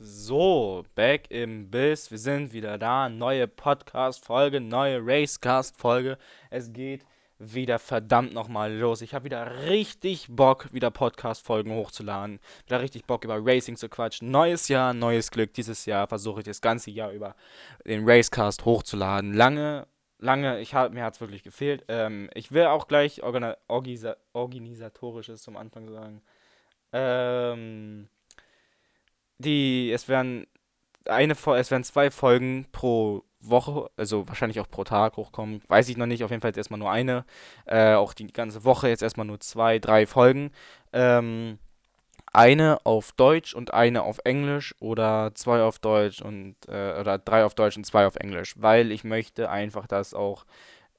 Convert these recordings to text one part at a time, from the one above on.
So, back im Biss. Wir sind wieder da. Neue Podcast-Folge, neue Racecast-Folge. Es geht wieder verdammt nochmal los. Ich habe wieder richtig Bock, wieder Podcast-Folgen hochzuladen. Wieder richtig Bock, über Racing zu quatschen. Neues Jahr, neues Glück. Dieses Jahr versuche ich das ganze Jahr über den Racecast hochzuladen. Lange, lange, ich hab, mir hat es wirklich gefehlt. Ähm, ich will auch gleich Organ Organisatorisches zum Anfang sagen. Ähm die, es werden eine, es werden zwei Folgen pro Woche, also wahrscheinlich auch pro Tag hochkommen. Weiß ich noch nicht, auf jeden Fall jetzt erstmal nur eine. Äh, auch die ganze Woche jetzt erstmal nur zwei, drei Folgen. Ähm, eine auf Deutsch und eine auf Englisch oder zwei auf Deutsch und äh, oder drei auf Deutsch und zwei auf Englisch, weil ich möchte einfach, dass auch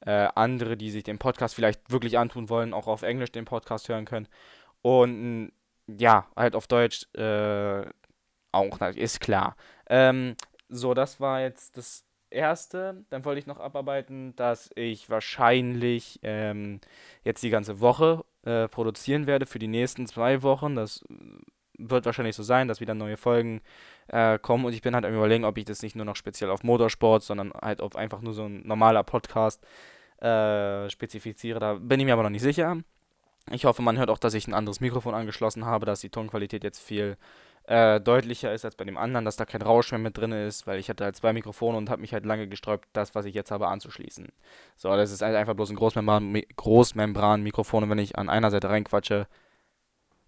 äh, andere, die sich den Podcast vielleicht wirklich antun wollen, auch auf Englisch den Podcast hören können. Und ja, halt auf Deutsch äh, auch, ist klar. Ähm, so, das war jetzt das erste. Dann wollte ich noch abarbeiten, dass ich wahrscheinlich ähm, jetzt die ganze Woche äh, produzieren werde für die nächsten zwei Wochen. Das wird wahrscheinlich so sein, dass wieder neue Folgen äh, kommen und ich bin halt am überlegen, ob ich das nicht nur noch speziell auf Motorsport, sondern halt auf einfach nur so ein normaler Podcast äh, spezifiziere. Da bin ich mir aber noch nicht sicher. Ich hoffe, man hört auch, dass ich ein anderes Mikrofon angeschlossen habe, dass die Tonqualität jetzt viel äh, deutlicher ist als bei dem anderen, dass da kein Rausch mehr mit drin ist, weil ich hatte halt zwei Mikrofone und habe mich halt lange gesträubt, das, was ich jetzt habe, anzuschließen. So, das ist halt einfach bloß ein Großmembran Großmembran-Mikrofon und wenn ich an einer Seite reinquatsche,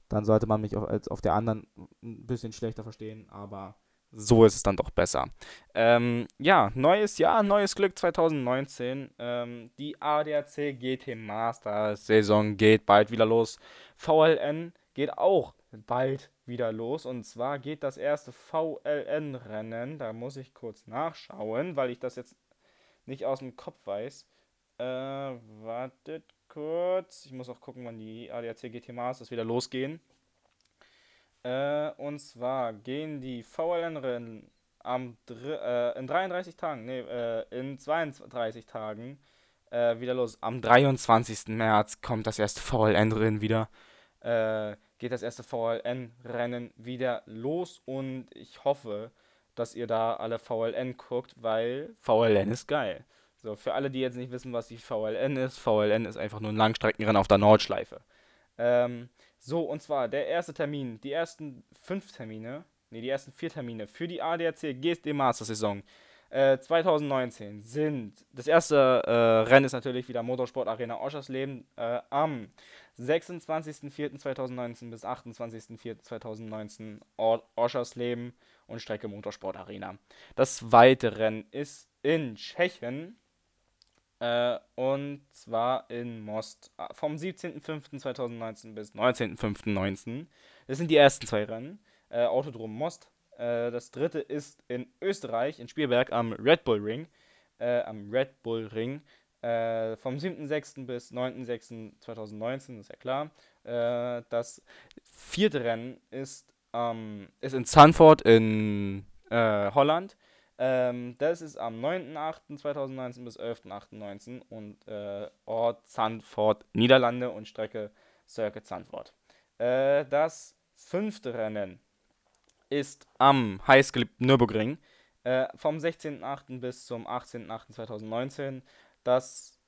dann sollte man mich auf, als auf der anderen ein bisschen schlechter verstehen, aber so ist es dann doch besser. Ähm, ja, neues Jahr, neues Glück 2019. Ähm, die ADAC GT Masters Saison geht bald wieder los. VLN geht auch bald wieder los. Und zwar geht das erste VLN-Rennen. Da muss ich kurz nachschauen, weil ich das jetzt nicht aus dem Kopf weiß. Äh, wartet kurz. Ich muss auch gucken, wann die ADAC GT Masters wieder losgehen. Äh, und zwar gehen die VLN-Rennen am äh, in 33 Tagen, nee, äh, in 32 Tagen äh, wieder los. Am 23. März kommt das erste VLN-Rennen wieder. Äh, geht das erste VLN-Rennen wieder los und ich hoffe, dass ihr da alle VLN guckt, weil VLN ist geil. So, für alle, die jetzt nicht wissen, was die VLN ist, VLN ist einfach nur ein Langstreckenrennen auf der Nordschleife. Ähm, so, und zwar der erste Termin, die ersten fünf Termine, nee, die ersten vier Termine für die ADAC GSD Master Saison äh, 2019 sind, das erste äh, Rennen ist natürlich wieder Motorsport Arena Oschersleben äh, am 26.04.2019 bis 28.04.2019 Oschersleben und Strecke Motorsport Arena. Das zweite Rennen ist in Tschechien äh, und zwar in Most äh, vom 17.05.2019 bis 19.05.19. Das sind die ersten zwei Rennen. Äh, Autodrom Most. Äh, das dritte ist in Österreich, in Spielberg am Red Bull Ring. Äh, am Red Bull Ring. Äh, vom 7.06. bis 9.06.2019, ist ja klar. Das vierte Rennen ist, ähm, ist in Zandvoort in Holland. Ähm, das ist am 9.08.2019 bis 11.08.2019 und äh, Ort Zandvoort, Niederlande und Strecke Circuit Zandvoort. Äh, das fünfte Rennen ist am heißgeliebten Nürburgring äh, vom 16.08. bis zum 18.08.2019. Das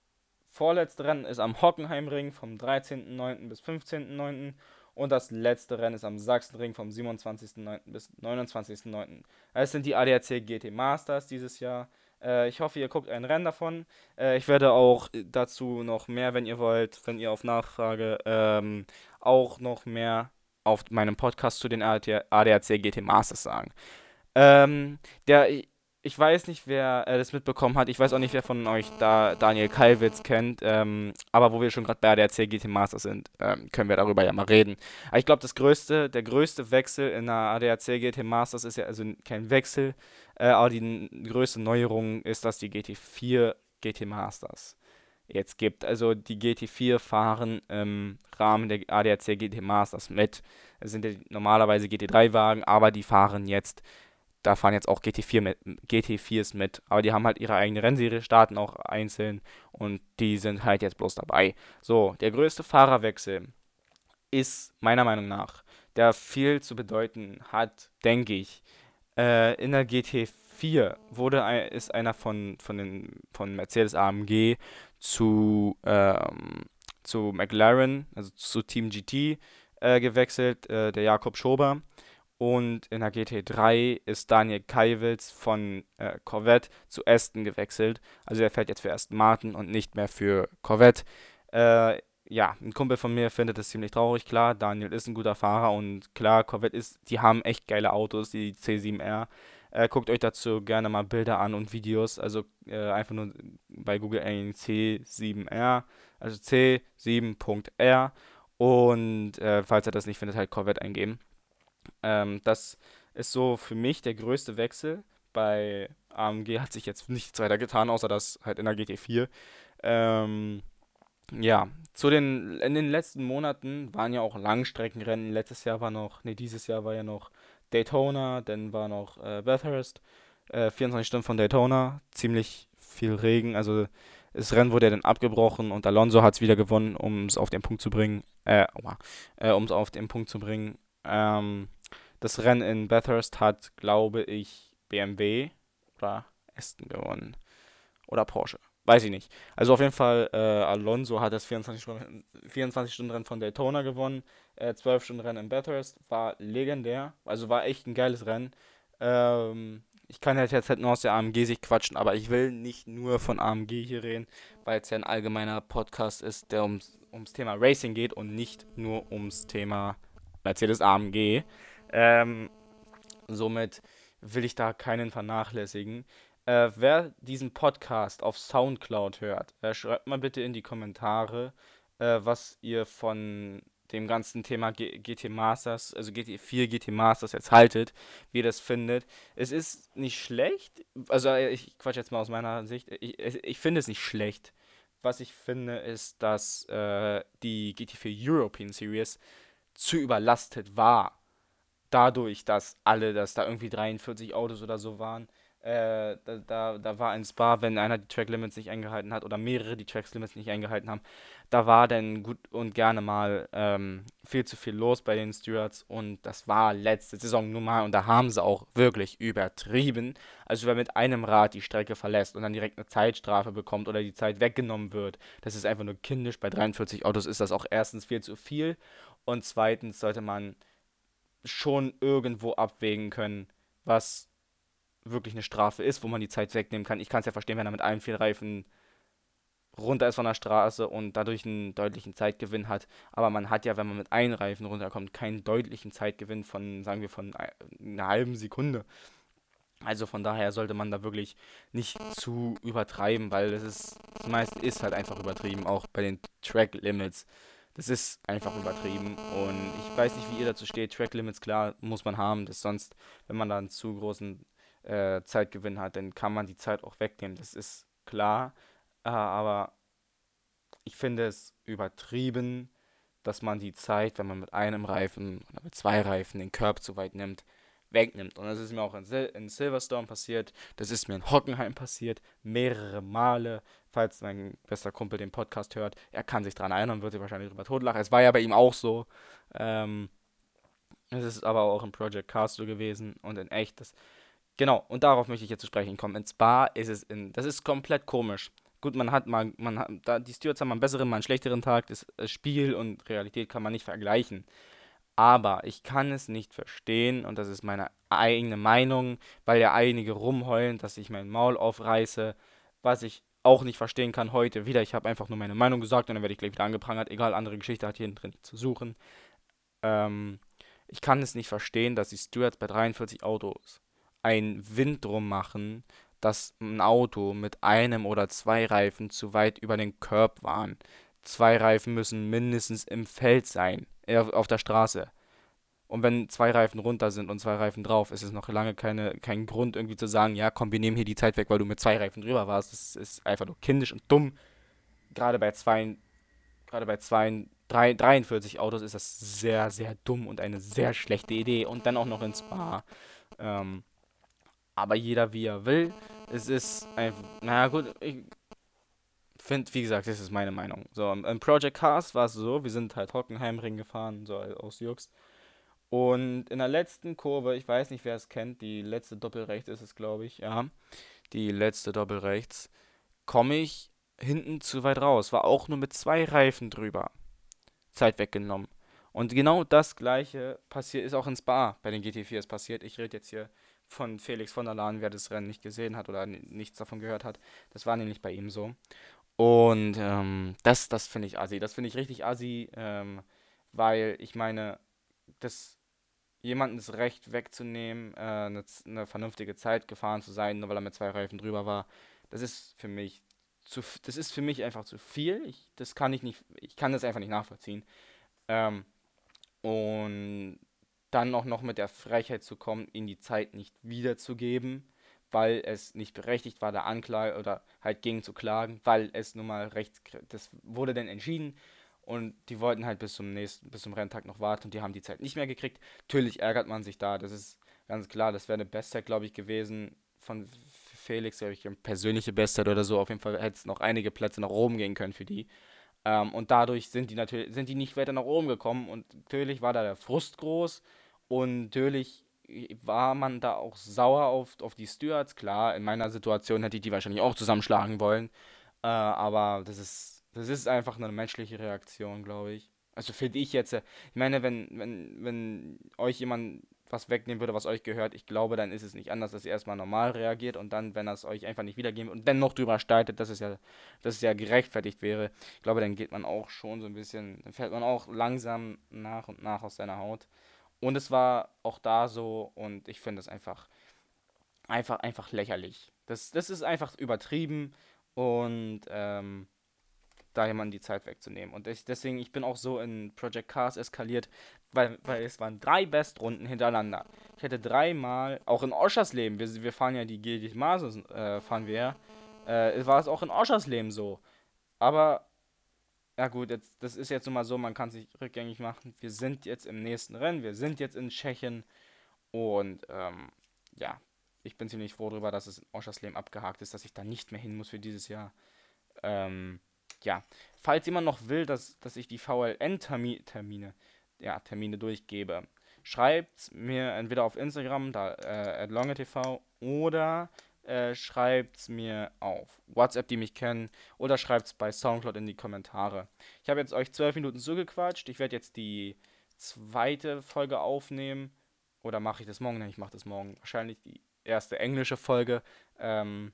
vorletzte Rennen ist am Hockenheimring vom 13.09. bis 15.09. Und das letzte Rennen ist am Sachsenring vom 27.09. bis 29.09. Es sind die ADAC GT Masters dieses Jahr. Äh, ich hoffe, ihr guckt ein Rennen davon. Äh, ich werde auch dazu noch mehr, wenn ihr wollt, wenn ihr auf Nachfrage, ähm, auch noch mehr auf meinem Podcast zu den ADAC GT Masters sagen. Ähm, der, ich weiß nicht, wer äh, das mitbekommen hat. Ich weiß auch nicht, wer von euch da Daniel Kalwitz kennt. Ähm, aber wo wir schon gerade bei der CGT Master sind, ähm, können wir darüber ja mal reden. Aber ich glaube, größte, der größte Wechsel in der ADAC GT Masters ist ja also kein Wechsel, äh, aber die größte Neuerung ist, dass die GT4 GT Masters jetzt gibt. Also die GT4 fahren im Rahmen der ADAC GT Masters mit. Es sind ja normalerweise GT3-Wagen, aber die fahren jetzt da fahren jetzt auch GT4 mit, GT4s mit, aber die haben halt ihre eigene Rennserie, starten auch einzeln und die sind halt jetzt bloß dabei. So, der größte Fahrerwechsel ist meiner Meinung nach, der viel zu bedeuten hat, denke ich, Äh, in der GT4 wurde ist einer von, von, den, von Mercedes AMG zu, ähm, zu McLaren, also zu Team GT äh, gewechselt, äh, der Jakob Schober. Und in der GT3 ist Daniel Kaiwitz von äh, Corvette zu Aston gewechselt. Also er fährt jetzt für Aston Martin und nicht mehr für Corvette. Äh, ja, ein Kumpel von mir findet das ziemlich traurig. Klar, Daniel ist ein guter Fahrer und klar, Corvette ist, die haben echt geile Autos, die C7R. Äh, guckt euch dazu gerne mal Bilder an und Videos. Also äh, einfach nur bei Google eingeben C7R, also C7.R. Und äh, falls ihr das nicht findet, halt Corvette eingeben. Ähm, das ist so für mich der größte Wechsel. Bei AMG hat sich jetzt nichts weiter getan, außer das halt in der GT4. Ähm, ja, zu den, in den letzten Monaten waren ja auch Langstreckenrennen. Letztes Jahr war noch, nee, dieses Jahr war ja noch Daytona, dann war noch äh, Bathurst, äh, 24 Stunden von Daytona, ziemlich viel Regen, also das Rennen wurde ja dann abgebrochen und Alonso hat es wieder gewonnen, um es auf den Punkt zu bringen, äh, äh um es auf den Punkt zu bringen. Ähm, das Rennen in Bathurst hat, glaube ich, BMW oder Aston gewonnen. Oder Porsche. Weiß ich nicht. Also auf jeden Fall, äh, Alonso hat das 24-Stunden-Rennen 24 von Daytona gewonnen. Äh, 12-Stunden-Rennen in Bathurst. War legendär. Also war echt ein geiles Rennen. Ähm, ich kann halt jetzt halt nur aus der AMG-Sicht quatschen, aber ich will nicht nur von AMG hier reden, weil es ja ein allgemeiner Podcast ist, der ums, ums Thema Racing geht und nicht nur ums Thema Mercedes AMG. Ähm, somit will ich da keinen vernachlässigen. Äh, wer diesen Podcast auf Soundcloud hört, äh, schreibt mal bitte in die Kommentare, äh, was ihr von dem ganzen Thema G GT Masters, also GT4 GT Masters jetzt haltet, wie ihr das findet. Es ist nicht schlecht, also äh, ich quatsch jetzt mal aus meiner Sicht, ich, ich finde es nicht schlecht. Was ich finde, ist, dass äh, die GT4 European Series zu überlastet war. Dadurch, dass alle, dass da irgendwie 43 Autos oder so waren. Äh, da, da, da war ein Spa, wenn einer die Track Limits nicht eingehalten hat oder mehrere die Track Limits nicht eingehalten haben, da war dann gut und gerne mal ähm, viel zu viel los bei den Stewards und das war letzte Saison nun mal und da haben sie auch wirklich übertrieben. Also wer mit einem Rad die Strecke verlässt und dann direkt eine Zeitstrafe bekommt oder die Zeit weggenommen wird, das ist einfach nur kindisch. Bei 43 Autos ist das auch erstens viel zu viel und zweitens sollte man schon irgendwo abwägen können, was wirklich eine Strafe ist, wo man die Zeit wegnehmen kann. Ich kann es ja verstehen, wenn er mit allen vier Reifen runter ist von der Straße und dadurch einen deutlichen Zeitgewinn hat. Aber man hat ja, wenn man mit einem Reifen runterkommt, keinen deutlichen Zeitgewinn von, sagen wir, von einer halben Sekunde. Also von daher sollte man da wirklich nicht zu übertreiben, weil das ist, das meiste ist halt einfach übertrieben, auch bei den Track Limits. Das ist einfach übertrieben und ich weiß nicht, wie ihr dazu steht. Track Limits, klar, muss man haben, das sonst, wenn man da einen zu großen äh, Zeitgewinn hat, dann kann man die Zeit auch wegnehmen. Das ist klar. Äh, aber ich finde es übertrieben, dass man die Zeit, wenn man mit einem Reifen oder mit zwei Reifen den Curb zu weit nimmt, wegnimmt. Und das ist mir auch in, Sil in Silverstone passiert, das ist mir in Hockenheim passiert, mehrere Male. Falls mein bester Kumpel den Podcast hört, er kann sich daran erinnern, wird sich wahrscheinlich drüber totlachen. Es war ja bei ihm auch so. Ähm, es ist aber auch in Project Cast gewesen und in echt. Das, Genau, und darauf möchte ich jetzt zu sprechen kommen. In Spa ist es in. Das ist komplett komisch. Gut, man hat mal, man hat, da, die Stewards haben mal einen besseren, mal einen schlechteren Tag. Das, das Spiel und Realität kann man nicht vergleichen. Aber ich kann es nicht verstehen, und das ist meine eigene Meinung, weil ja einige rumheulen, dass ich mein Maul aufreiße, was ich auch nicht verstehen kann heute wieder. Ich habe einfach nur meine Meinung gesagt und dann werde ich gleich wieder angeprangert. Egal, andere Geschichte hat hier drin zu suchen. Ähm, ich kann es nicht verstehen, dass die Stewards bei 43 Autos ein Wind drum machen, dass ein Auto mit einem oder zwei Reifen zu weit über den Curb waren. Zwei Reifen müssen mindestens im Feld sein, auf der Straße. Und wenn zwei Reifen runter sind und zwei Reifen drauf, ist es noch lange keine, kein Grund irgendwie zu sagen, ja komm, wir nehmen hier die Zeit weg, weil du mit zwei Reifen drüber warst. Das ist einfach nur kindisch und dumm. Gerade bei zwei, gerade bei zwei, drei, 43 Autos ist das sehr, sehr dumm und eine sehr schlechte Idee. Und dann auch noch ins Spa. Ähm, aber jeder wie er will. Es ist einfach, naja gut, ich finde, wie gesagt, das ist meine Meinung. So, im Project Cars war es so, wir sind halt Hockenheimring gefahren, so aus Jux. Und in der letzten Kurve, ich weiß nicht, wer es kennt, die letzte Doppelrechts ist es, glaube ich, ja. Die letzte Doppelrechts, komme ich hinten zu weit raus. War auch nur mit zwei Reifen drüber. Zeit weggenommen. Und genau das gleiche passiert ist auch in Spa bei den GT4s passiert. Ich rede jetzt hier von Felix von der Lahn, wer das Rennen nicht gesehen hat oder nichts davon gehört hat. Das war nämlich bei ihm so. Und ähm, das, das finde ich assi. Das finde ich richtig assi, ähm, weil ich meine, das jemandem das Recht wegzunehmen, äh, eine, eine, vernünftige Zeit gefahren zu sein, nur weil er mit zwei Reifen drüber war, das ist für mich zu, das ist für mich einfach zu viel. Ich, das kann ich nicht, ich kann das einfach nicht nachvollziehen. Ähm, und dann auch noch mit der Frechheit zu kommen, ihm die Zeit nicht wiederzugeben, weil es nicht berechtigt war, der Anklage oder halt gegen zu klagen, weil es nun mal recht, das wurde dann entschieden und die wollten halt bis zum nächsten, bis zum Renntag noch warten und die haben die Zeit nicht mehr gekriegt. Natürlich ärgert man sich da, das ist ganz klar, das wäre eine Bestzeit, glaube ich, gewesen von Felix, glaube ich, eine persönliche Bestzeit oder so. Auf jeden Fall hätte es noch einige Plätze nach oben gehen können für die. Ähm, und dadurch sind die natürlich, sind die nicht weiter nach oben gekommen und natürlich war da der Frust groß und natürlich war man da auch sauer auf, auf die Stewards. Klar, in meiner Situation hätte ich die wahrscheinlich auch zusammenschlagen wollen. Äh, aber das ist, das ist einfach eine menschliche Reaktion, glaube ich. Also finde ich jetzt, ich meine, wenn, wenn, wenn euch jemand was wegnehmen würde, was euch gehört, ich glaube, dann ist es nicht anders, dass ihr erstmal normal reagiert und dann, wenn es euch einfach nicht wiedergeben und dann noch drüber steitet, dass es ja, dass es ja gerechtfertigt wäre, ich glaube, dann geht man auch schon so ein bisschen, dann fällt man auch langsam nach und nach aus seiner Haut. Und es war auch da so und ich finde es einfach, einfach, einfach lächerlich. Das, das ist einfach übertrieben und ähm, da jemanden die Zeit wegzunehmen. Und ich, deswegen, ich bin auch so in Project Cars eskaliert, weil, weil es waren drei Bestrunden hintereinander. Ich hätte dreimal, auch in Oschersleben, wir, wir fahren ja die Gildi Masus, äh, fahren wir, äh, war es auch in Oschersleben so. Aber, ja gut, jetzt, das ist jetzt nun mal so, man kann sich rückgängig machen. Wir sind jetzt im nächsten Rennen, wir sind jetzt in Tschechien und, ähm, ja, ich bin ziemlich froh darüber, dass es in Oschersleben abgehakt ist, dass ich da nicht mehr hin muss für dieses Jahr. Ähm, ja, falls jemand noch will, dass, dass ich die VLN-Termine ja, Termine durchgebe, schreibt mir entweder auf Instagram, da äh, longetv, oder äh, schreibt es mir auf WhatsApp, die mich kennen, oder schreibt es bei Soundcloud in die Kommentare. Ich habe jetzt euch zwölf Minuten zugequatscht. Ich werde jetzt die zweite Folge aufnehmen. Oder mache ich das morgen? Nein, ich mache das morgen. Wahrscheinlich die erste englische Folge. Ähm,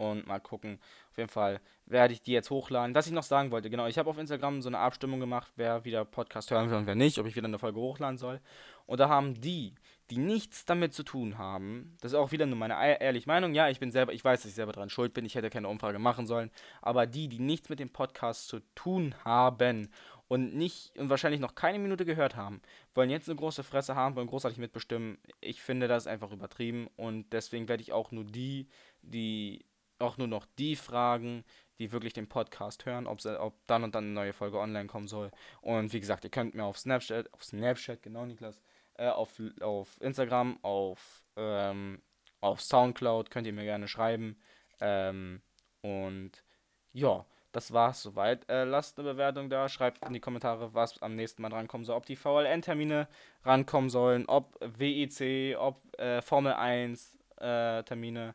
und mal gucken. Auf jeden Fall werde ich die jetzt hochladen. Was ich noch sagen wollte, genau, ich habe auf Instagram so eine Abstimmung gemacht, wer wieder Podcast hören will und wer nicht, ob ich wieder eine Folge hochladen soll. Und da haben die, die nichts damit zu tun haben, das ist auch wieder nur meine ehrliche Meinung, ja, ich bin selber, ich weiß, dass ich selber dran schuld bin, ich hätte keine Umfrage machen sollen, aber die, die nichts mit dem Podcast zu tun haben und nicht und wahrscheinlich noch keine Minute gehört haben, wollen jetzt eine große Fresse haben, wollen großartig mitbestimmen. Ich finde das einfach übertrieben und deswegen werde ich auch nur die, die auch nur noch die Fragen, die wirklich den Podcast hören, ob, ob dann und dann eine neue Folge online kommen soll. Und wie gesagt, ihr könnt mir auf Snapchat, auf Snapchat, genau Niklas, äh, auf, auf Instagram, auf, ähm, auf Soundcloud könnt ihr mir gerne schreiben. Ähm, und ja, das war's soweit. Äh, lasst eine Bewertung da, schreibt in die Kommentare, was am nächsten Mal drankommen soll. Ob die VLN-Termine rankommen sollen, ob WEC, ob äh, Formel 1 äh, Termine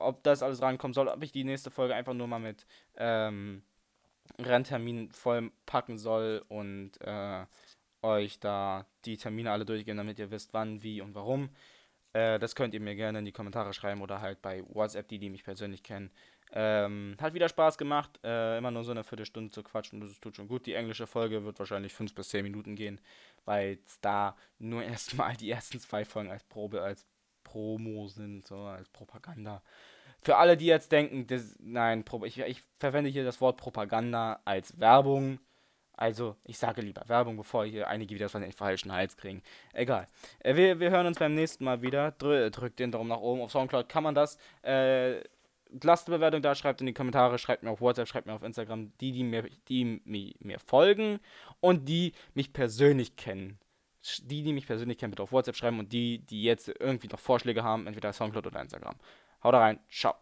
ob das alles rankommen soll, ob ich die nächste Folge einfach nur mal mit ähm, Rennterminen voll packen soll und äh, euch da die Termine alle durchgehen, damit ihr wisst, wann, wie und warum. Äh, das könnt ihr mir gerne in die Kommentare schreiben oder halt bei WhatsApp, die, die mich persönlich kennen. Ähm, hat wieder Spaß gemacht, äh, immer nur so eine Viertelstunde zu quatschen, das tut schon gut. Die englische Folge wird wahrscheinlich 5 bis 10 Minuten gehen, weil da nur erstmal die ersten zwei Folgen als Probe, als Promo sind, so als Propaganda. Für alle, die jetzt denken, das, nein, ich, ich verwende hier das Wort Propaganda als Werbung. Also, ich sage lieber Werbung, bevor hier einige wieder von den falschen Hals kriegen. Egal. Äh, wir, wir hören uns beim nächsten Mal wieder. Drü drückt den Daumen nach oben. Auf Soundcloud kann man das. Äh, lasst eine Bewertung da, schreibt in die Kommentare, schreibt mir auf WhatsApp, schreibt mir auf Instagram, die, die mir, die mir folgen und die mich persönlich kennen die, die mich persönlich kennen, bitte auf WhatsApp schreiben und die, die jetzt irgendwie noch Vorschläge haben, entweder Soundcloud oder Instagram. Haut rein, ciao.